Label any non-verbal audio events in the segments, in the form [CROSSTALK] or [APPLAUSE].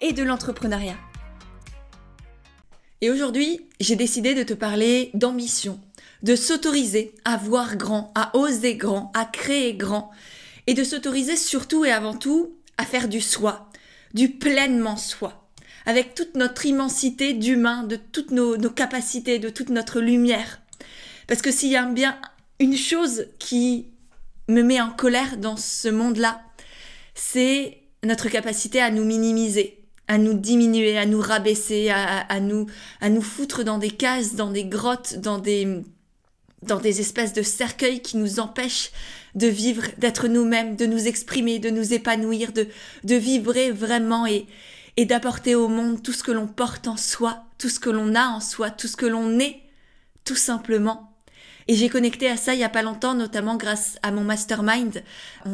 et de l'entrepreneuriat. Et aujourd'hui, j'ai décidé de te parler d'ambition, de s'autoriser à voir grand, à oser grand, à créer grand, et de s'autoriser surtout et avant tout à faire du soi, du pleinement soi, avec toute notre immensité d'humain, de toutes nos, capacités, de toute notre lumière. Parce que s'il y a bien une chose qui me met en colère dans ce monde-là, c'est notre capacité à nous minimiser, à nous diminuer, à nous rabaisser, à, nous, à nous foutre dans des cases, dans des grottes, dans des, dans des espèces de cercueils qui nous empêchent de vivre, d'être nous-mêmes, de nous exprimer, de nous épanouir, de, de vibrer vraiment et, et d'apporter au monde tout ce que l'on porte en soi, tout ce que l'on a en soi, tout ce que l'on est, tout simplement. Et j'ai connecté à ça il y a pas longtemps, notamment grâce à mon mastermind.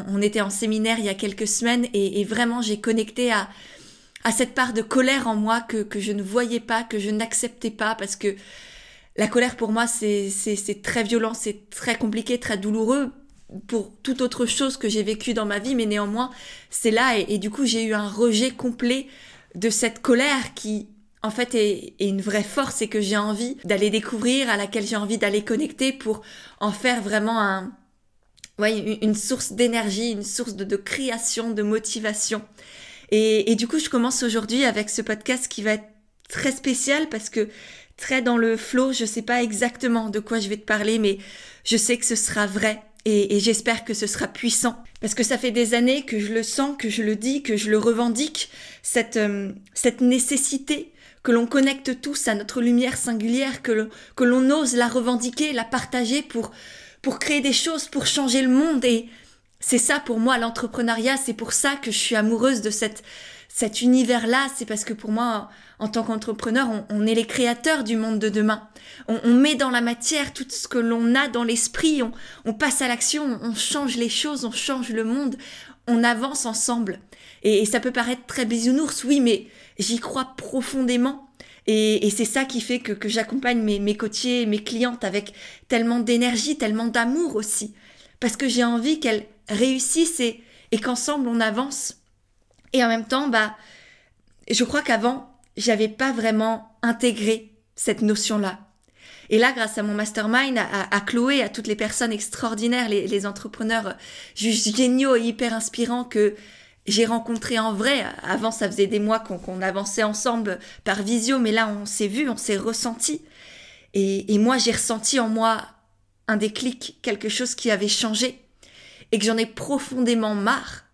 On, était en séminaire il y a quelques semaines et vraiment j'ai connecté à, à cette part de colère en moi que, que je ne voyais pas, que je n'acceptais pas, parce que la colère pour moi c'est très violent, c'est très compliqué, très douloureux pour toute autre chose que j'ai vécu dans ma vie, mais néanmoins c'est là et, du coup j'ai eu un rejet complet de cette colère qui en fait est, est une vraie force et que j'ai envie d'aller découvrir, à laquelle j'ai envie d'aller connecter pour en faire vraiment un, ouais, une source d'énergie, une source de, de création, de motivation. Et, du coup, je commence aujourd'hui avec ce podcast qui va être très spécial parce que très dans le flow, je sais pas exactement de quoi je vais te parler, mais je sais que ce sera vrai et, j'espère que ce sera puissant. Parce que ça fait des années que je le sens, que je le dis, que je le revendique cette euh, cette nécessité que l'on connecte tous à notre lumière singulière, que que l'on ose la revendiquer, la partager pour pour créer des choses, pour changer le monde. Et c'est ça pour moi l'entrepreneuriat, c'est pour ça que je suis amoureuse de cette, cet univers-là, c'est parce que pour moi, en tant qu'entrepreneur, on, est les créateurs du monde de demain. On, met dans la matière tout ce que l'on a dans l'esprit, on, passe à l'action, on, change les choses, on change le monde, on avance ensemble. Et, ça peut paraître très bisounours, oui, mais j'y crois profondément. Et, c'est ça qui fait que, j'accompagne mes, mes coachés, mes clientes avec tellement d'énergie, tellement d'amour aussi. Parce que j'ai envie qu'elles réussissent et, et qu'ensemble on avance. Et en même temps, bah, je crois qu'avant, j'avais pas vraiment intégré cette notion-là. Et là, grâce à mon mastermind, à, Chloé, à toutes les personnes extraordinaires, les, entrepreneurs juste géniaux et hyper inspirants que j'ai rencontrés en vrai. Avant, ça faisait des mois qu'on avançait ensemble par visio, mais là, on s'est vu, on s'est ressenti. Et, et moi, j'ai ressenti en moi un déclic, quelque chose qui avait changé et que j'en ai profondément marre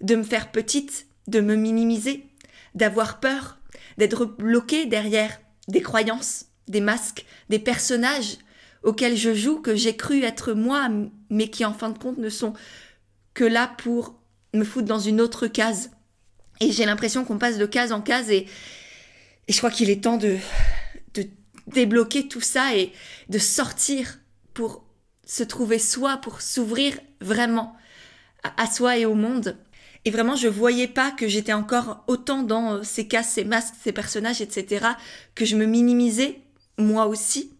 de me faire petite, de me minimiser, d'avoir peur, d'être bloquée derrière des croyances, des masques, des personnages auxquels je joue, que j'ai cru être moi, mais qui en fin de compte ne sont que là pour me foutre dans une autre case. Et j'ai l'impression qu'on passe de case en case et, je crois qu'il est temps de débloquer tout ça et de sortir pour se trouver soi, pour s'ouvrir vraiment à, soi et au monde. Et vraiment, je voyais pas que j'étais encore autant dans euh, ces cas, ces masques, ces personnages, etc., que je me minimisais, moi aussi.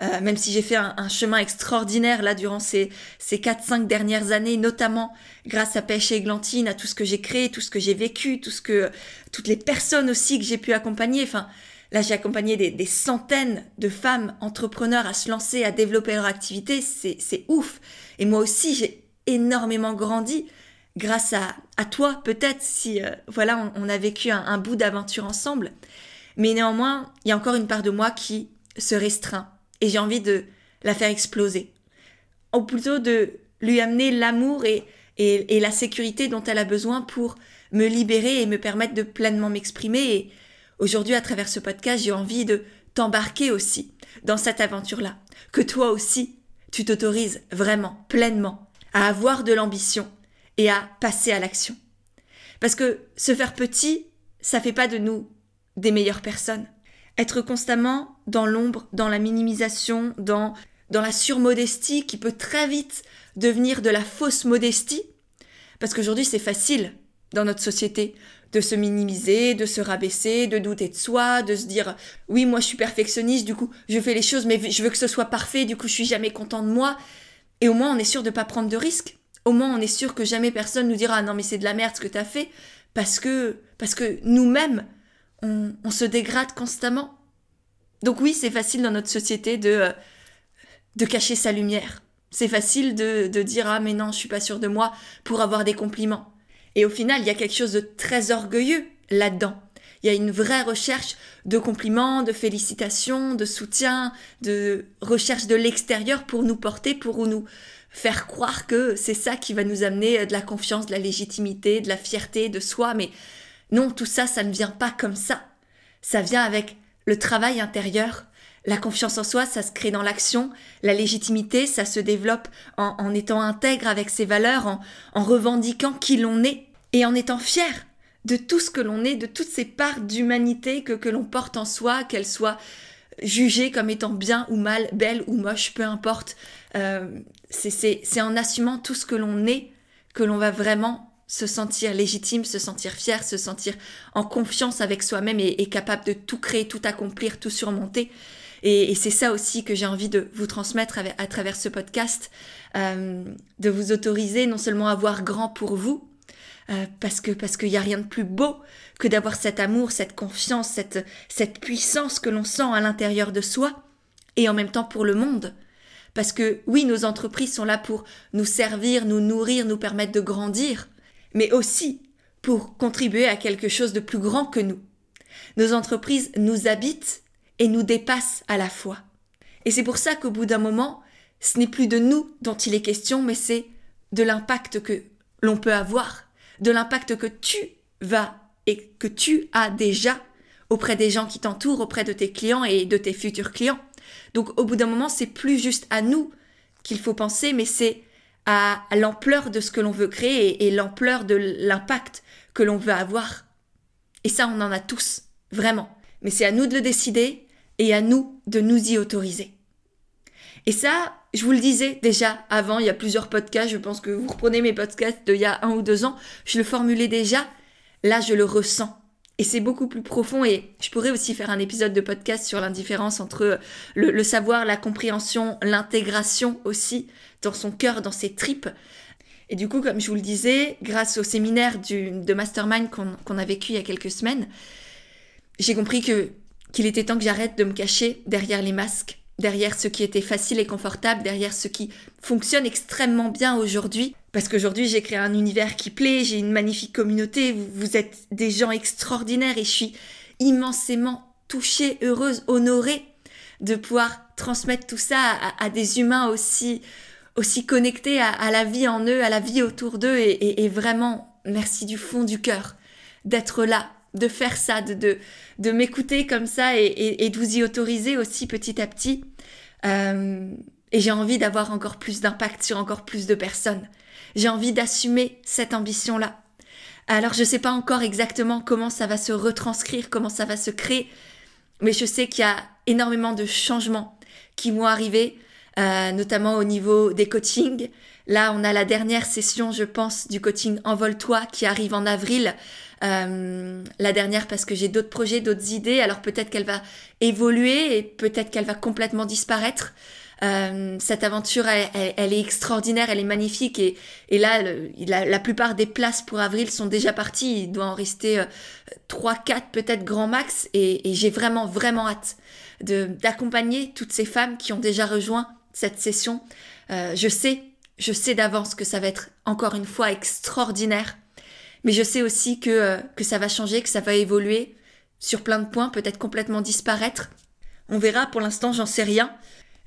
Euh, même si j'ai fait un, chemin extraordinaire là durant ces, ces 4-5 dernières années, notamment grâce à Pêche et Églantine, à tout ce que j'ai créé, tout ce que j'ai vécu, tout ce que, toutes les personnes aussi que j'ai pu accompagner. Enfin, Là, j'ai accompagné des, centaines de femmes entrepreneurs à se lancer, à développer leur activité. C'est ouf. Et moi aussi, j'ai énormément grandi grâce à, toi, peut-être, si euh, voilà, on, a vécu un, bout d'aventure ensemble. Mais néanmoins, il y a encore une part de moi qui se restreint. Et j'ai envie de la faire exploser. Ou plutôt de lui amener l'amour et, la sécurité dont elle a besoin pour me libérer et me permettre de pleinement m'exprimer Aujourd'hui, à travers ce podcast, j'ai envie de t'embarquer aussi dans cette aventure-là. Que toi aussi, tu t'autorises vraiment, pleinement, à avoir de l'ambition et à passer à l'action. Parce que se faire petit, ça fait pas de nous des meilleures personnes. Être constamment dans l'ombre, dans la minimisation, dans, dans la surmodestie qui peut très vite devenir de la fausse modestie, parce qu'aujourd'hui c'est facile dans notre société de se minimiser, de se rabaisser, de douter de soi, de se dire oui moi je suis perfectionniste, du coup je fais les choses mais je veux que ce soit parfait, du coup je suis jamais content de moi. Et au moins on est sûr de pas prendre de risques. Au moins on est sûr que jamais personne nous dira non mais c'est de la merde ce que t'as fait parce que parce que nous-mêmes on, se dégrade constamment. Donc oui, c'est facile dans notre société de, de cacher sa lumière. C'est facile de, de dire ah mais non, je suis pas sûre de moi pour avoir des compliments. Et au final, il y a quelque chose de très orgueilleux là-dedans. Il y a une vraie recherche de compliments, de félicitations, de soutien, de recherche de l'extérieur pour nous porter, pour nous faire croire que c'est ça qui va nous amener de la confiance, de la légitimité, de la fierté de soi. Mais non, tout ça, ça ne vient pas comme ça. Ça vient avec le travail intérieur. La confiance en soi, ça se crée dans l'action. La légitimité, ça se développe en, étant intègre avec ses valeurs, en, en revendiquant qui l'on est et en étant fier de tout ce que l'on est, de toutes ces parts d'humanité que, que l'on porte en soi, qu'elles soient jugées comme étant bien ou mal, belles ou moches, peu importe. Euh, c'est en assumant tout ce que l'on est que l'on va vraiment se sentir légitime, se sentir fier, se sentir en confiance avec soi-même et, capable de tout créer, tout accomplir, tout surmonter. Et, c'est ça aussi que j'ai envie de vous transmettre à, travers ce podcast, euh, de vous autoriser non seulement à voir grand pour vous, euh, parce que parce qu'il n'y a rien de plus beau que d'avoir cet amour, cette confiance, cette, cette puissance que l'on sent à l'intérieur de soi, et en même temps pour le monde. Parce que oui, nos entreprises sont là pour nous servir, nous nourrir, nous permettre de grandir, mais aussi pour contribuer à quelque chose de plus grand que nous. Nos entreprises nous habitent et nous dépassent à la fois. Et c'est pour ça qu'au bout d'un moment, ce n'est plus de nous dont il est question, mais c'est de l'impact que l'on peut avoir, de l'impact que tu vas et que tu as déjà auprès des gens qui t'entourent, auprès de tes clients et de tes futurs clients. Donc au bout d'un moment, c'est plus juste à nous qu'il faut penser, mais c'est à, l'ampleur de ce que l'on veut créer et, l'ampleur de l'impact que l'on veut avoir. Et ça, on en a tous, vraiment. Mais c'est à nous de le décider et à nous de nous y autoriser. Et ça, je vous le disais déjà avant, il y a plusieurs podcasts, je pense que vous reprenez mes podcasts d'il y a un ou deux ans, je le formulais déjà, là je le ressens. Et c'est beaucoup plus profond et je pourrais aussi faire un épisode de podcast sur l'indifférence entre le, savoir, la compréhension, l'intégration aussi dans son cœur, dans ses tripes. Et du coup, comme je vous le disais, grâce au séminaire du, de Mastermind qu'on a vécu il y a quelques semaines, j'ai compris que qu'il était temps que j'arrête de me cacher derrière les masques, derrière ce qui était facile et confortable, derrière ce qui fonctionne extrêmement bien aujourd'hui, parce qu'aujourd'hui, j'ai créé un univers qui plaît, j'ai une magnifique communauté, vous, êtes des gens extraordinaires et je suis immensément touchée, heureuse, honorée de pouvoir transmettre tout ça à, des humains aussi, aussi connectés à, la vie en eux, à la vie autour d'eux. Et, vraiment, merci du fond du cœur d'être là, de faire ça, de, de, m'écouter comme ça et, de vous y autoriser aussi petit à petit. Euh, et j'ai envie d'avoir encore plus d'impact sur encore plus de personnes. J'ai envie d'assumer cette ambition-là. Alors je ne sais pas encore exactement comment ça va se retranscrire, comment ça va se créer, mais je sais qu'il y a énormément de changements qui vont arriver, euh, notamment au niveau des coachings. Là, on a la dernière session, je pense, du coaching Envole-toi qui arrive en avril. Euh, la dernière parce que j'ai d'autres projets, d'autres idées. Alors peut-être qu'elle va évoluer et peut-être qu'elle va complètement disparaître. Euh, cette aventure, elle, est extraordinaire, elle est magnifique et, et là, la, plupart des places pour avril sont déjà parties. Il doit en rester euh, 3, 4 peut-être grand max et, et j'ai vraiment, vraiment hâte d'accompagner toutes ces femmes qui ont déjà rejoint cette session. Euh, je sais, je sais d'avance que ça va être encore une fois extraordinaire, mais je sais aussi que, euh, que ça va changer, que ça va évoluer sur plein de points, peut-être complètement disparaître. On verra, pour l'instant, j'en sais rien.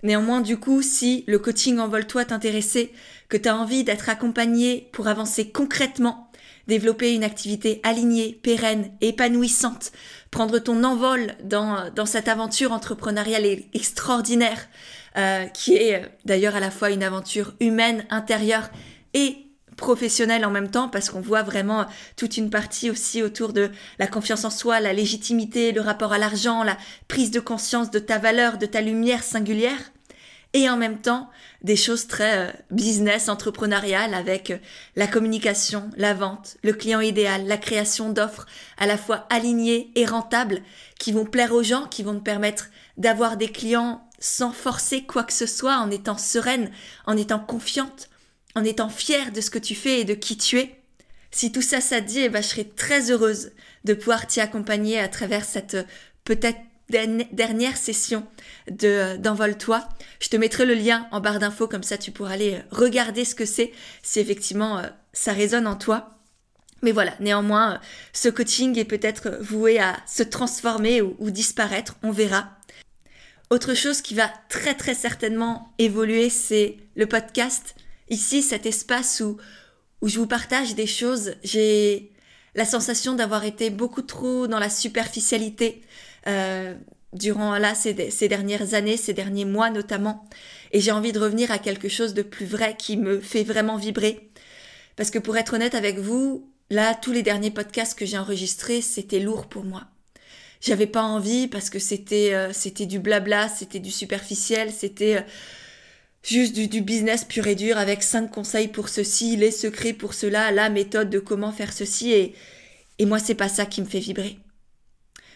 Néanmoins, du coup, si le coaching Envole-toi t'intéressait, que tu as envie d'être accompagné pour avancer concrètement, développer une activité alignée, pérenne, épanouissante, prendre ton envol dans, dans cette aventure entrepreneuriale extraordinaire, euh, qui est d'ailleurs à la fois une aventure humaine, intérieure et professionnel en même temps parce qu'on voit vraiment toute une partie aussi autour de la confiance en soi, la légitimité, le rapport à l'argent, la prise de conscience de ta valeur, de ta lumière singulière. Et en même temps des choses très euh, business, entrepreneuriales avec euh, la communication, la vente, le client idéal, la création d'offres à la fois alignées et rentables qui vont plaire aux gens, qui vont te permettre d'avoir des clients sans forcer quoi que ce soit, en étant sereine, en étant confiante, en étant fière de ce que tu fais et de qui tu es. Si tout ça, ça te dit, eh ben, je serais très heureuse de pouvoir t'y accompagner à travers cette euh, peut-être dernière session de euh, d'Envole-toi. Je te mettrai le lien en barre d'infos, comme ça tu pourras aller euh, regarder ce que c'est, si effectivement ça résonne en toi. Mais voilà, néanmoins, ce coaching est peut-être voué à se transformer ou, disparaître, on verra. Autre chose qui va très très certainement évoluer, c'est le podcast. Ici, cet espace où, où je vous partage des choses, j'ai la sensation d'avoir été beaucoup trop dans la superficialité, euh, durant ces, ces, dernières années, ces derniers mois notamment. Et j'ai envie de revenir à quelque chose de plus vrai qui me fait vraiment vibrer. Parce que pour être honnête avec vous, là, tous les derniers podcasts que j'ai enregistrés, c'était lourd pour moi. J'avais pas envie parce que c'était euh, c'était du blabla, c'était du superficiel, c'était euh, juste du, du, business pur et dur avec cinq conseils pour ceci, les secrets pour cela, la méthode de comment faire ceci et et moi c'est pas ça qui me fait vibrer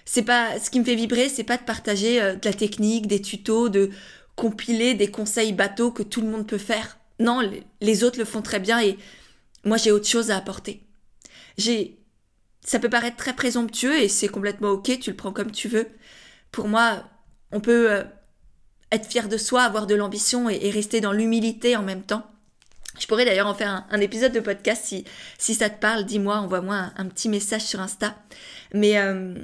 c'est pas ce qui me fait vibrer, c'est pas de partager euh, de la technique, des tutos, de compiler des conseils bateaux que tout le monde peut faire. Non, les autres le font très bien et moi j'ai autre chose à apporter. J'ai ça peut paraître très présomptueux et c'est complètement OK, tu le prends comme tu veux. Pour moi, on peut euh, être fier de soi, avoir de l'ambition et, rester dans l'humilité en même temps. Je pourrais d'ailleurs en faire un, épisode de podcast si, si ça te parle, dis-moi, envoie-moi un, petit message sur Insta. Mais euh,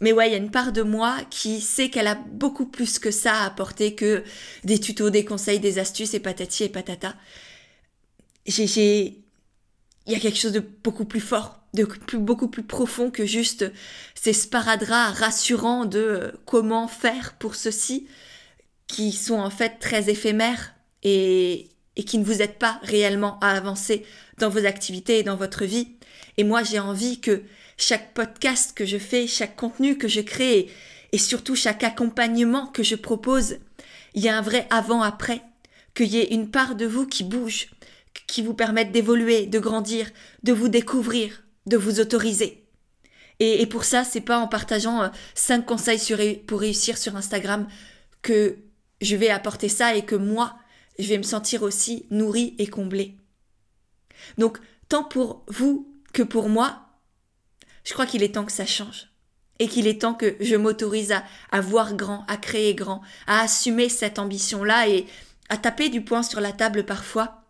mais ouais, il y a une part de moi qui sait qu'elle a beaucoup plus que ça à apporter que des tutos, des conseils, des astuces et patati et patata. J'ai, il y a quelque chose de beaucoup plus fort, de plus, beaucoup plus profond que juste ces sparadraps rassurants de euh, comment faire pour ceci, qui sont en fait très éphémères et, et qui ne vous aident pas réellement à avancer dans vos activités et dans votre vie. Et moi, j'ai envie que chaque podcast que je fais, chaque contenu que je crée et surtout chaque accompagnement que je propose, il y a un vrai avant-après, qu'il y ait une part de vous qui bouge, qui vous permette d'évoluer, de grandir, de vous découvrir, de vous autoriser. Et, pour ça, c'est pas en partageant euh, cinq conseils pour réussir sur Instagram que je vais apporter ça et que moi, je vais me sentir aussi nourrie et comblée. Donc, tant pour vous que pour moi, je crois qu'il est temps que ça change. Et qu'il est temps que je m'autorise à, voir grand, à créer grand, à assumer cette ambition-là et à taper du poing sur la table parfois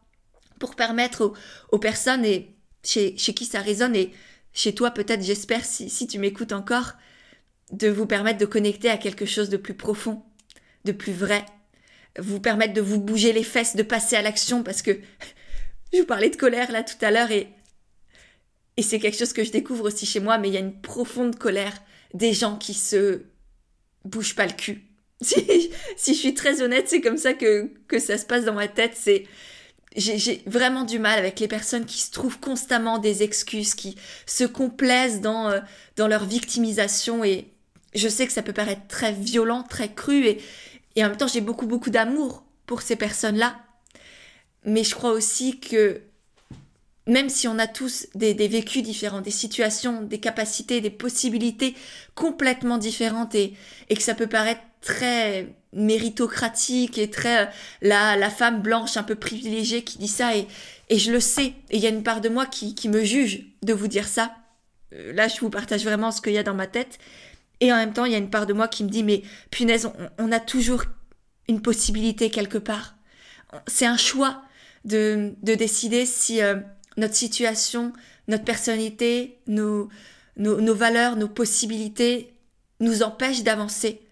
pour permettre aux, personnes et chez, qui ça résonne et chez toi peut-être j'espère si tu m'écoutes encore de vous permettre de connecter à quelque chose de plus profond, de plus vrai, vous permettre de vous bouger les fesses, de passer à l'action parce que [LAUGHS] je vous parlais de colère là tout à l'heure et et c'est quelque chose que je découvre aussi chez moi, mais il y a une profonde colère des gens qui se bougent pas le cul. [LAUGHS] Si, si je suis très honnête, c'est comme ça que, que ça se passe dans ma tête. C'est j'ai vraiment du mal avec les personnes qui se trouvent constamment des excuses, qui se complaisent dans, euh, dans leur victimisation. Et je sais que ça peut paraître très violent, très cru. Et, et en même temps, j'ai beaucoup, beaucoup d'amour pour ces personnes-là. Mais je crois aussi que même si on a tous des, vécus différents, des situations, des capacités, des possibilités complètement différentes et, que ça peut paraître très méritocratique et très euh, la, femme blanche un peu privilégiée qui dit ça et, je le sais et il y a une part de moi qui, qui me juge de vous dire ça. Euh, là, je vous partage vraiment ce qu'il y a dans ma tête et en même temps, il y a une part de moi qui me dit mais punaise, on, a toujours une possibilité quelque part. C'est un choix de, de décider si... Euh, notre situation, notre personnalité, nos, nos, valeurs, nos possibilités nous empêchent d'avancer,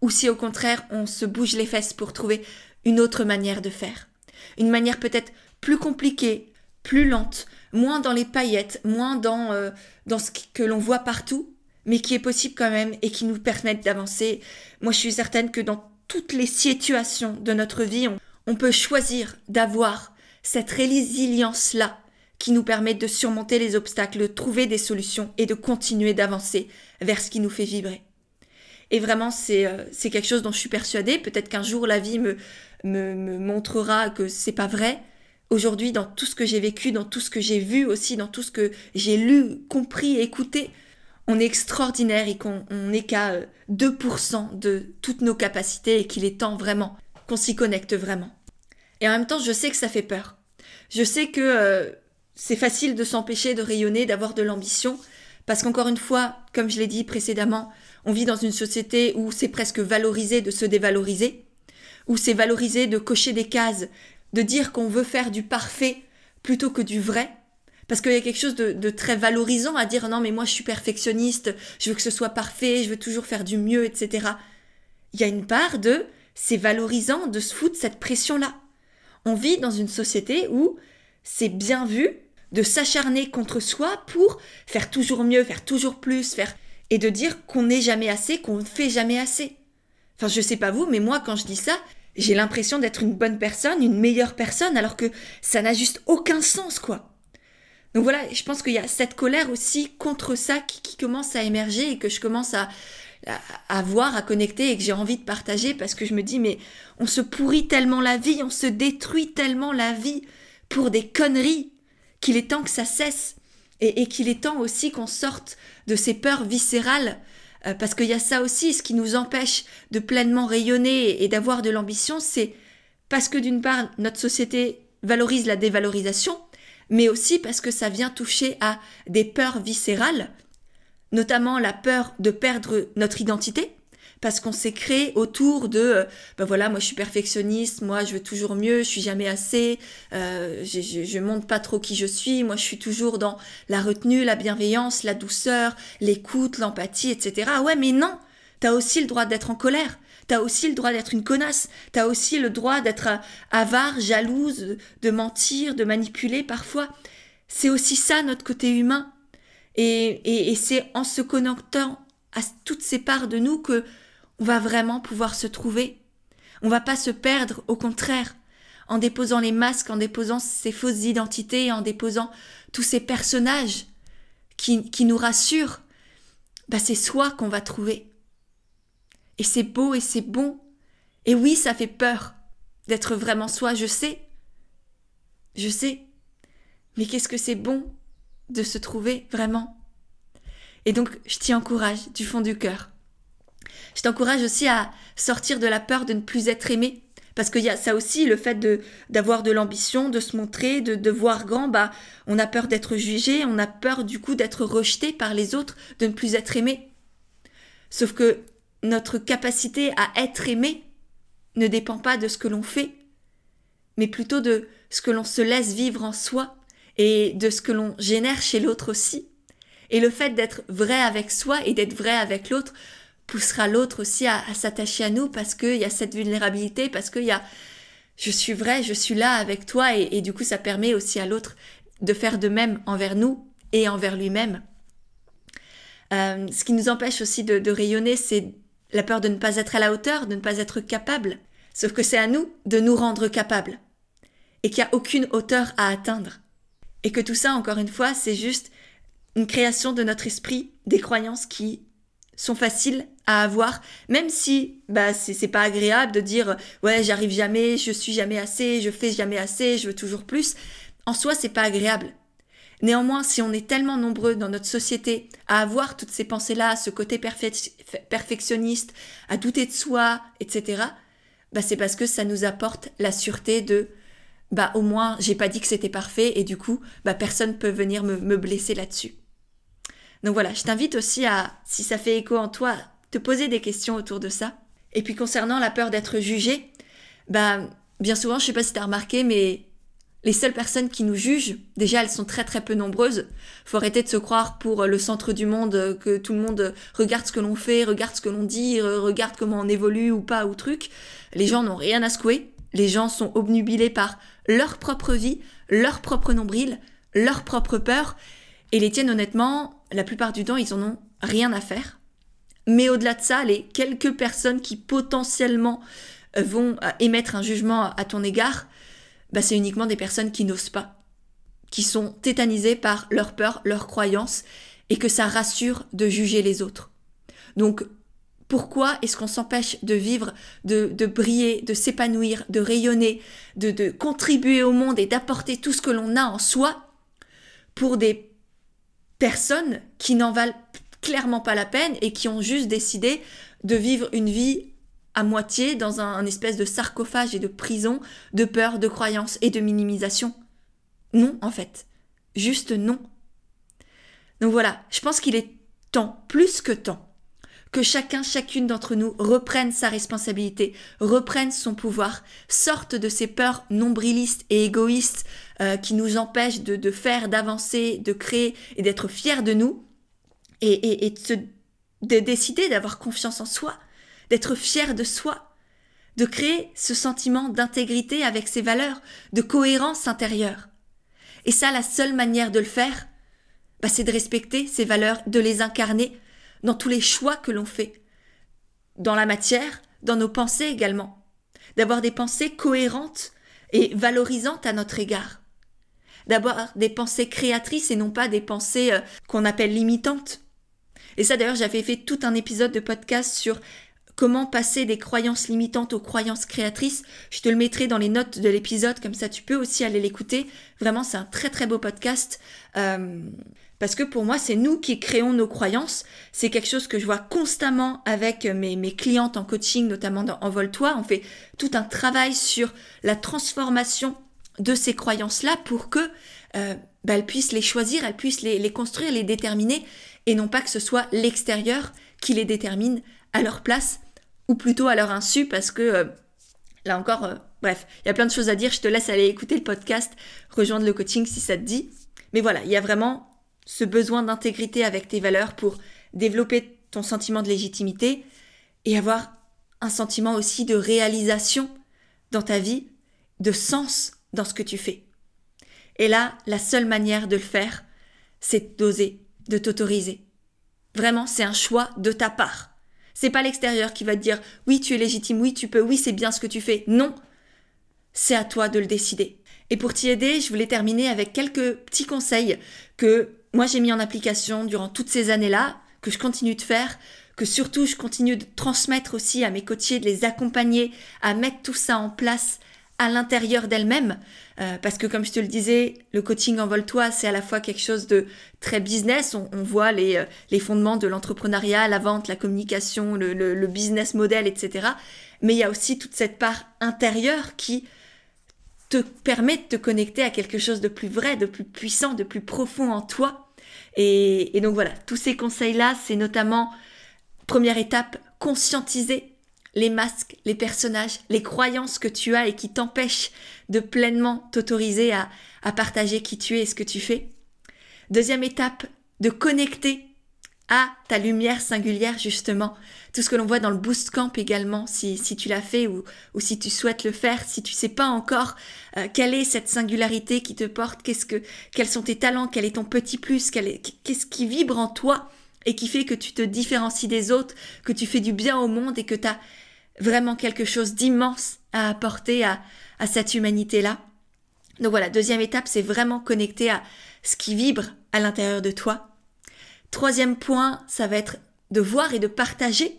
ou si au contraire on se bouge les fesses pour trouver une autre manière de faire. Une manière peut-être plus compliquée, plus lente, moins dans les paillettes, moins dans, euh, dans ce que l'on voit partout, mais qui est possible quand même et qui nous permet d'avancer. Moi je suis certaine que dans toutes les situations de notre vie, on peut choisir d'avoir cette résilience-là qui nous permettent de surmonter les obstacles, de trouver des solutions et de continuer d'avancer vers ce qui nous fait vibrer. Et vraiment, c'est euh, quelque chose dont je suis persuadée. Peut-être qu'un jour, la vie me, me, me montrera que c'est pas vrai. Aujourd'hui, dans tout ce que j'ai vécu, dans tout ce que j'ai vu aussi, dans tout ce que j'ai lu, compris, écouté, on est extraordinaire et qu'on n'est qu'à 2% euh, de toutes nos capacités et qu'il est temps vraiment qu'on s'y connecte vraiment. Et en même temps, je sais que ça fait peur. Je sais que euh, c'est facile de s'empêcher de rayonner, d'avoir de l'ambition, parce qu'encore une fois, comme je l'ai dit précédemment, on vit dans une société où c'est presque valorisé de se dévaloriser, où c'est valorisé de cocher des cases, de dire qu'on veut faire du parfait plutôt que du vrai, parce qu'il y a quelque chose de, très valorisant à dire non mais moi je suis perfectionniste, je veux que ce soit parfait, je veux toujours faire du mieux, etc. Il y a une part de c'est valorisant de se foutre cette pression-là. On vit dans une société où c'est bien vu de s'acharner contre soi pour faire toujours mieux, faire toujours plus, faire et de dire qu'on n'est jamais assez, qu'on ne fait jamais assez. Enfin, je sais pas vous, mais moi quand je dis ça, j'ai l'impression d'être une bonne personne, une meilleure personne, alors que ça n'a juste aucun sens, quoi. Donc voilà, je pense qu'il y a cette colère aussi contre ça qui, commence à émerger et que je commence à, à, voir, à connecter et que j'ai envie de partager parce que je me dis mais on se pourrit tellement la vie, on se détruit tellement la vie pour des conneries qu'il est temps que ça cesse. Et, qu'il est temps aussi qu'on sorte de ces peurs viscérales euh, parce qu'il y a ça aussi, ce qui nous empêche de pleinement rayonner et d'avoir de l'ambition, c'est parce que d'une part notre société valorise la dévalorisation mais aussi parce que ça vient toucher à des peurs viscérales, notamment la peur de perdre notre identité, parce qu'on s'est créé autour de euh, ben voilà moi je suis perfectionniste moi je veux toujours mieux je suis jamais assez euh, je, je, montre pas trop qui je suis moi je suis toujours dans la retenue la bienveillance la douceur l'écoute l'empathie etc ouais mais non t'as aussi le droit d'être en colère T'as aussi le droit d'être une connasse. T'as aussi le droit d'être euh, avare, jalouse, de mentir, de manipuler parfois. C'est aussi ça notre côté humain. Et, c'est en se connectant à toutes ces parts de nous que on va vraiment pouvoir se trouver. On va pas se perdre, au contraire, en déposant les masques, en déposant ces fausses identités, en déposant tous ces personnages qui, qui nous rassurent. Bah c'est soi qu'on va trouver. Et c'est beau et c'est bon. Et oui, ça fait peur d'être vraiment soi, je sais. Je sais. Mais qu'est-ce que c'est bon de se trouver vraiment. Et donc, je t'y encourage du fond du cœur. Je t'encourage aussi à sortir de la peur de ne plus être aimé. Parce qu'il y a ça aussi, le fait de d'avoir de l'ambition, de se montrer, de, de voir grand, bah, on a peur d'être jugé, on a peur du coup d'être rejeté par les autres, de ne plus être aimé. Sauf que notre capacité à être aimé ne dépend pas de ce que l'on fait, mais plutôt de ce que l'on se laisse vivre en soi et de ce que l'on génère chez l'autre aussi. Et le fait d'être vrai avec soi et d'être vrai avec l'autre poussera l'autre aussi à, s'attacher à nous parce qu'il y a cette vulnérabilité, parce qu'il y a je suis vrai, je suis là avec toi et, du coup ça permet aussi à l'autre de faire de même envers nous et envers lui-même. Euh, ce qui nous empêche aussi de rayonner, c'est la peur de ne pas être à la hauteur, de ne pas être capable. Sauf que c'est à nous de nous rendre capables. Et qu'il n'y a aucune hauteur à atteindre. Et que tout ça, encore une fois, c'est juste une création de notre esprit, des croyances qui sont faciles à avoir, même si bah c'est pas agréable de dire ouais j'arrive jamais, je suis jamais assez, je fais jamais assez, je veux toujours plus. En soi c'est pas agréable. Néanmoins, si on est tellement nombreux dans notre société à avoir toutes ces pensées-là, ce côté perfectionniste, à douter de soi, etc., bah c'est parce que ça nous apporte la sûreté de bah au moins j'ai pas dit que c'était parfait et du coup bah personne peut venir me, blesser là-dessus. Donc voilà, je t'invite aussi à, si ça fait écho en toi, te poser des questions autour de ça. Et puis concernant la peur d'être jugé, bah bien souvent, je sais pas si tu as remarqué, mais les seules personnes qui nous jugent, déjà elles sont très très peu nombreuses. Faut arrêter de se croire pour le centre du monde, que tout le monde regarde ce que l'on fait, regarde ce que l'on dit, regarde comment on évolue ou pas ou truc. Les gens n'ont rien à secouer. Les gens sont obnubilés par leur propre vie, leur propre nombril, leur propre peur. Et les tiennent honnêtement, la plupart du temps, ils en ont rien à faire. Mais au-delà de ça, les quelques personnes qui potentiellement vont émettre un jugement à ton égard, bah, c'est uniquement des personnes qui n'osent pas, qui sont tétanisés par leur peur, leurs croyances, et que ça rassure de juger les autres. Donc, pourquoi est-ce qu'on s'empêche de vivre, de, briller, de s'épanouir, de rayonner, de contribuer au monde et d'apporter tout ce que l'on a en soi pour des personnes qui n'en valent clairement pas la peine et qui ont juste décidé de vivre une vie à moitié dans un, espèce de sarcophage et de prison de peur, de croyance et de minimisation. Non, en fait. Juste non. Donc voilà, je pense qu'il est temps, plus que temps, que chacun, chacune d'entre nous reprenne sa responsabilité, reprenne son pouvoir, sorte de ces peurs nombrilistes et égoïstes euh, qui nous empêchent de, faire, d'avancer, de créer et d'être fiers de nous, et, de, de décider d'avoir confiance en soi, d'être fier de soi, de créer ce sentiment d'intégrité avec ses valeurs, de cohérence intérieure. Et ça, la seule manière de le faire, bah, c'est de respecter ces valeurs, de les incarner dans tous les choix que l'on fait, dans la matière, dans nos pensées également, d'avoir des pensées cohérentes et valorisantes à notre égard, d'avoir des pensées créatrices et non pas des pensées euh, qu'on appelle limitantes. Et ça d'ailleurs j'avais fait tout un épisode de podcast sur comment passer des croyances limitantes aux croyances créatrices. Je te le mettrai dans les notes de l'épisode, comme ça tu peux aussi aller l'écouter. Vraiment, c'est un très très beau podcast. Euh, parce que pour moi, c'est nous qui créons nos croyances. C'est quelque chose que je vois constamment avec mes, clientes en coaching, notamment dans Envole-toi. On fait tout un travail sur la transformation de ces croyances-là pour que euh, bah, puissent les choisir, elles puissent les construire, les déterminer, et non pas que ce soit l'extérieur qui les détermine à leur place ou plutôt à leur insu parce que euh, là encore, euh, bref, il y a plein de choses à dire. Je te laisse aller écouter le podcast, rejoindre le coaching si ça te dit. Mais voilà, il y a vraiment ce besoin d'intégrité avec tes valeurs pour développer ton sentiment de légitimité et avoir un sentiment aussi de réalisation dans ta vie, de sens dans ce que tu fais. Et là, la seule manière de le faire, c'est d'oser, de t'autoriser. Vraiment, c'est un choix de ta part. C'est pas l'extérieur qui va te dire oui, tu es légitime, oui, tu peux, oui, c'est bien ce que tu fais. Non. C'est à toi de le décider. Et pour t'y aider, je voulais terminer avec quelques petits conseils que moi j'ai mis en application durant toutes ces années-là, que je continue de faire, que surtout je continue de transmettre aussi à mes coachés, de les accompagner à mettre tout ça en place à l'intérieur d'elle-même. Euh, parce que comme je te le disais, le coaching en toi c'est à la fois quelque chose de très business. On, voit les, euh, les, fondements de l'entrepreneuriat, la vente, la communication, le, le, business model, etc. Mais il y a aussi toute cette part intérieure qui te permet de te connecter à quelque chose de plus vrai, de plus puissant, de plus profond en toi. Et, et donc voilà, tous ces conseils-là, c'est notamment, première étape, conscientiser les masques, les personnages, les croyances que tu as et qui t'empêchent de pleinement t'autoriser à, partager qui tu es et ce que tu fais. Deuxième étape, de connecter à ta lumière singulière justement. Tout ce que l'on voit dans le Boost Camp également, si, tu l'as fait ou, si tu souhaites le faire, si tu sais pas encore euh, quelle est cette singularité qui te porte, qu'est-ce que, quels sont tes talents, quel est ton petit plus, qu'est-ce qui vibre en toi et qui fait que tu te différencies des autres, que tu fais du bien au monde et que tu as vraiment quelque chose d'immense à apporter à, à cette humanité-là. Donc voilà, deuxième étape, c'est vraiment connecter à ce qui vibre à l'intérieur de toi. Troisième point, ça va être de voir et de partager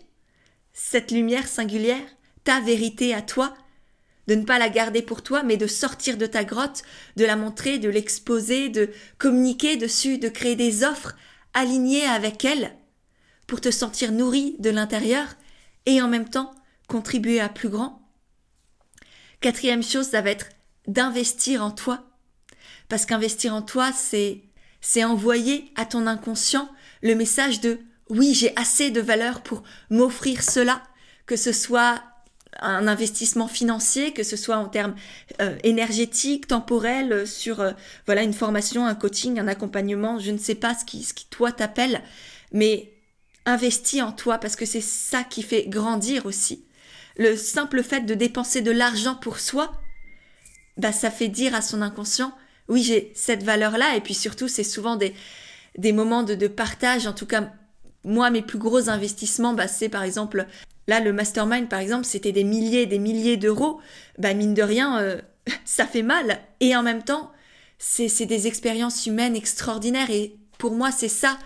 cette lumière singulière, ta vérité à toi, de ne pas la garder pour toi, mais de sortir de ta grotte, de la montrer, de l'exposer, de communiquer dessus, de créer des offres alignées avec elle, pour te sentir nourri de l'intérieur et en même temps contribuer à plus grand. Quatrième chose, ça va être d'investir en toi. Parce qu'investir en toi, c'est, c'est envoyer à ton inconscient le message de oui, j'ai assez de valeur pour m'offrir cela, que ce soit un investissement financier, que ce soit en termes euh, énergétiques, temporels, euh, sur euh, voilà une formation, un coaching, un accompagnement, je ne sais pas ce qui, ce qui toi t'appelle, mais investis en toi parce que c'est ça qui fait grandir aussi le simple fait de dépenser de l'argent pour soi, bah ça fait dire à son inconscient, oui j'ai cette valeur-là, et puis surtout c'est souvent des, des moments de, de, partage, en tout cas moi mes plus gros investissements, bah c'est par exemple, là le mastermind par exemple, c'était des milliers des milliers d'euros, bah mine de rien, euh, [LAUGHS] ça fait mal, et en même temps, c'est des expériences humaines extraordinaires. Et pour moi c'est ça.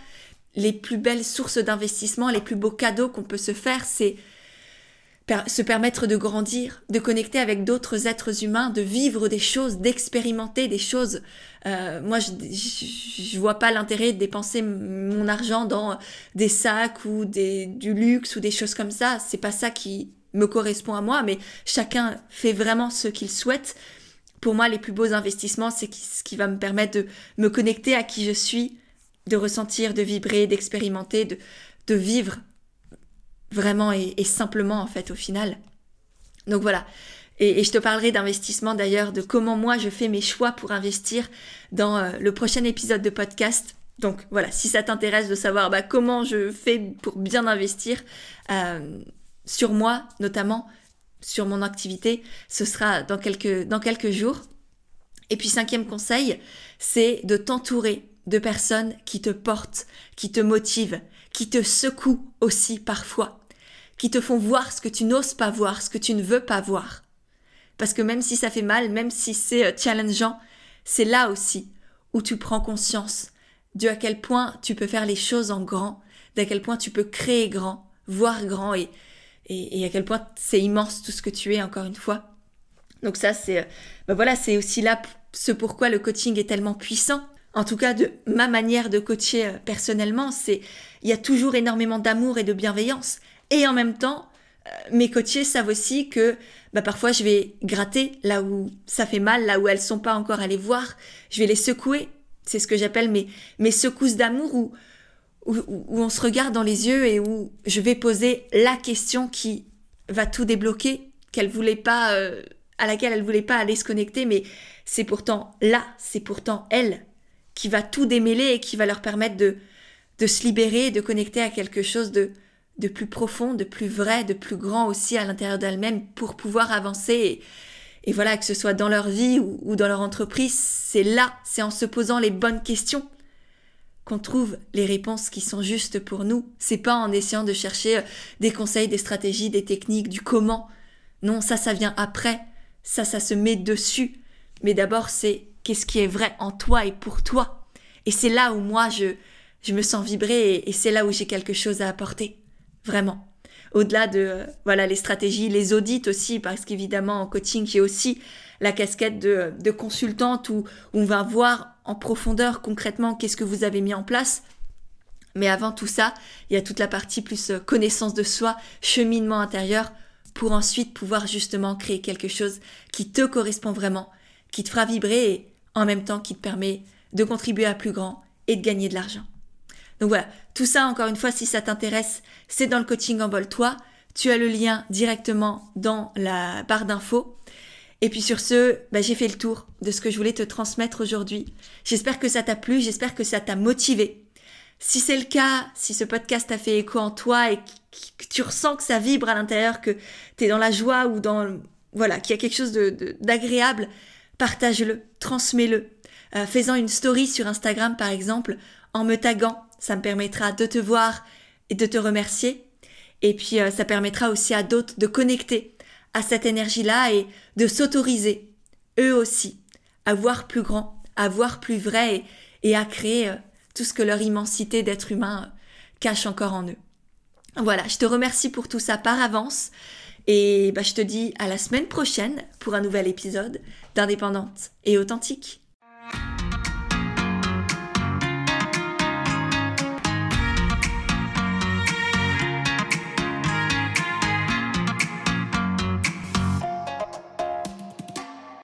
Les plus belles sources d'investissement, les plus beaux cadeaux qu'on peut se faire, c'est se permettre de grandir, de connecter avec d'autres êtres humains, de vivre des choses, d'expérimenter des choses. Euh, moi, je, je, vois pas l'intérêt de dépenser mon argent dans des sacs ou des, du luxe ou des choses comme ça. C'est pas ça qui me correspond à moi, mais chacun fait vraiment ce qu'il souhaite. Pour moi, les plus beaux investissements, c'est ce qui va me permettre de me connecter à qui je suis, de ressentir, de vibrer, d'expérimenter, de, de vivre vraiment et, simplement en fait au final. Donc voilà. Et, je te parlerai d'investissement d'ailleurs, de comment moi je fais mes choix pour investir dans euh, le prochain épisode de podcast. Donc voilà, si ça t'intéresse de savoir bah, comment je fais pour bien investir euh, sur moi notamment, sur mon activité, ce sera dans quelques, dans quelques jours. Et puis cinquième conseil, c'est de t'entourer de personnes qui te portent, qui te motivent, qui te secouent aussi parfois qui te font voir ce que tu n'oses pas voir, ce que tu ne veux pas voir. Parce que même si ça fait mal, même si c'est euh, challengeant, c'est là aussi où tu prends conscience de à quel point tu peux faire les choses en grand, d'à quel point tu peux créer grand, voir grand et, et, à quel point c'est immense tout ce que tu es encore une fois. Donc ça c'est euh, ben voilà, c'est aussi là ce pourquoi le coaching est tellement puissant. En tout cas de ma manière de coacher euh, personnellement, c'est il y a toujours énormément d'amour et de bienveillance. Et en même temps, euh, mes coachés savent aussi que bah, parfois je vais gratter là où ça fait mal, là où elles sont pas encore allées voir. Je vais les secouer. C'est ce que j'appelle mes, mes secousses d'amour où, où, on se regarde dans les yeux et où je vais poser la question qui va tout débloquer, qu'elle voulait pas, euh, à laquelle elle voulait pas aller se connecter, mais c'est pourtant là, c'est pourtant elle qui va tout démêler et qui va leur permettre de, de se libérer, de connecter à quelque chose de, de plus profond, de plus vrai, de plus grand aussi à l'intérieur d'elles-mêmes pour pouvoir avancer. Et, voilà, que ce soit dans leur vie ou, dans leur entreprise, c'est là, c'est en se posant les bonnes questions qu'on trouve les réponses qui sont justes pour nous. C'est pas en essayant de chercher euh, des conseils, des stratégies, des techniques, du comment. Non, ça, ça vient après. Ça, ça se met dessus. Mais d'abord, c'est qu'est-ce qui est vrai en toi et pour toi. Et c'est là où moi, je, je me sens vibrer et c'est là où j'ai quelque chose à apporter. Vraiment. Au-delà de euh, voilà les stratégies, les audits aussi, parce qu'évidemment en coaching j'ai aussi la casquette de, de consultante où, on va voir en profondeur concrètement qu'est-ce que vous avez mis en place. Mais avant tout ça, il y a toute la partie plus euh, connaissance de soi, cheminement intérieur, pour ensuite pouvoir justement créer quelque chose qui te correspond vraiment, qui te fera vibrer et en même temps qui te permet de contribuer à plus grand et de gagner de l'argent. Donc voilà, tout ça, encore une fois, si ça t'intéresse, c'est dans le coaching Envole-toi. Tu as le lien directement dans la barre d'infos. Et puis sur ce, bah, j'ai fait le tour de ce que je voulais te transmettre aujourd'hui. J'espère que ça t'a plu, j'espère que ça t'a motivé. Si c'est le cas, si ce podcast a fait écho en toi et que tu ressens que ça vibre à l'intérieur, que tu es dans la joie ou dans voilà, qu'il y a quelque chose d'agréable, partage-le, transmets-le. Euh, faisant une story sur Instagram par exemple, en me taguant ça me permettra de te voir et de te remercier. Et puis euh, ça permettra aussi à d'autres de connecter à cette énergie-là et de s'autoriser, eux aussi, à voir plus grand, à voir plus vrai et, à créer euh, tout ce que leur immensité d'être humain euh, cache encore en eux. Voilà, je te remercie pour tout ça par avance et bah, je te dis à la semaine prochaine pour un nouvel épisode d'Indépendante et authentique.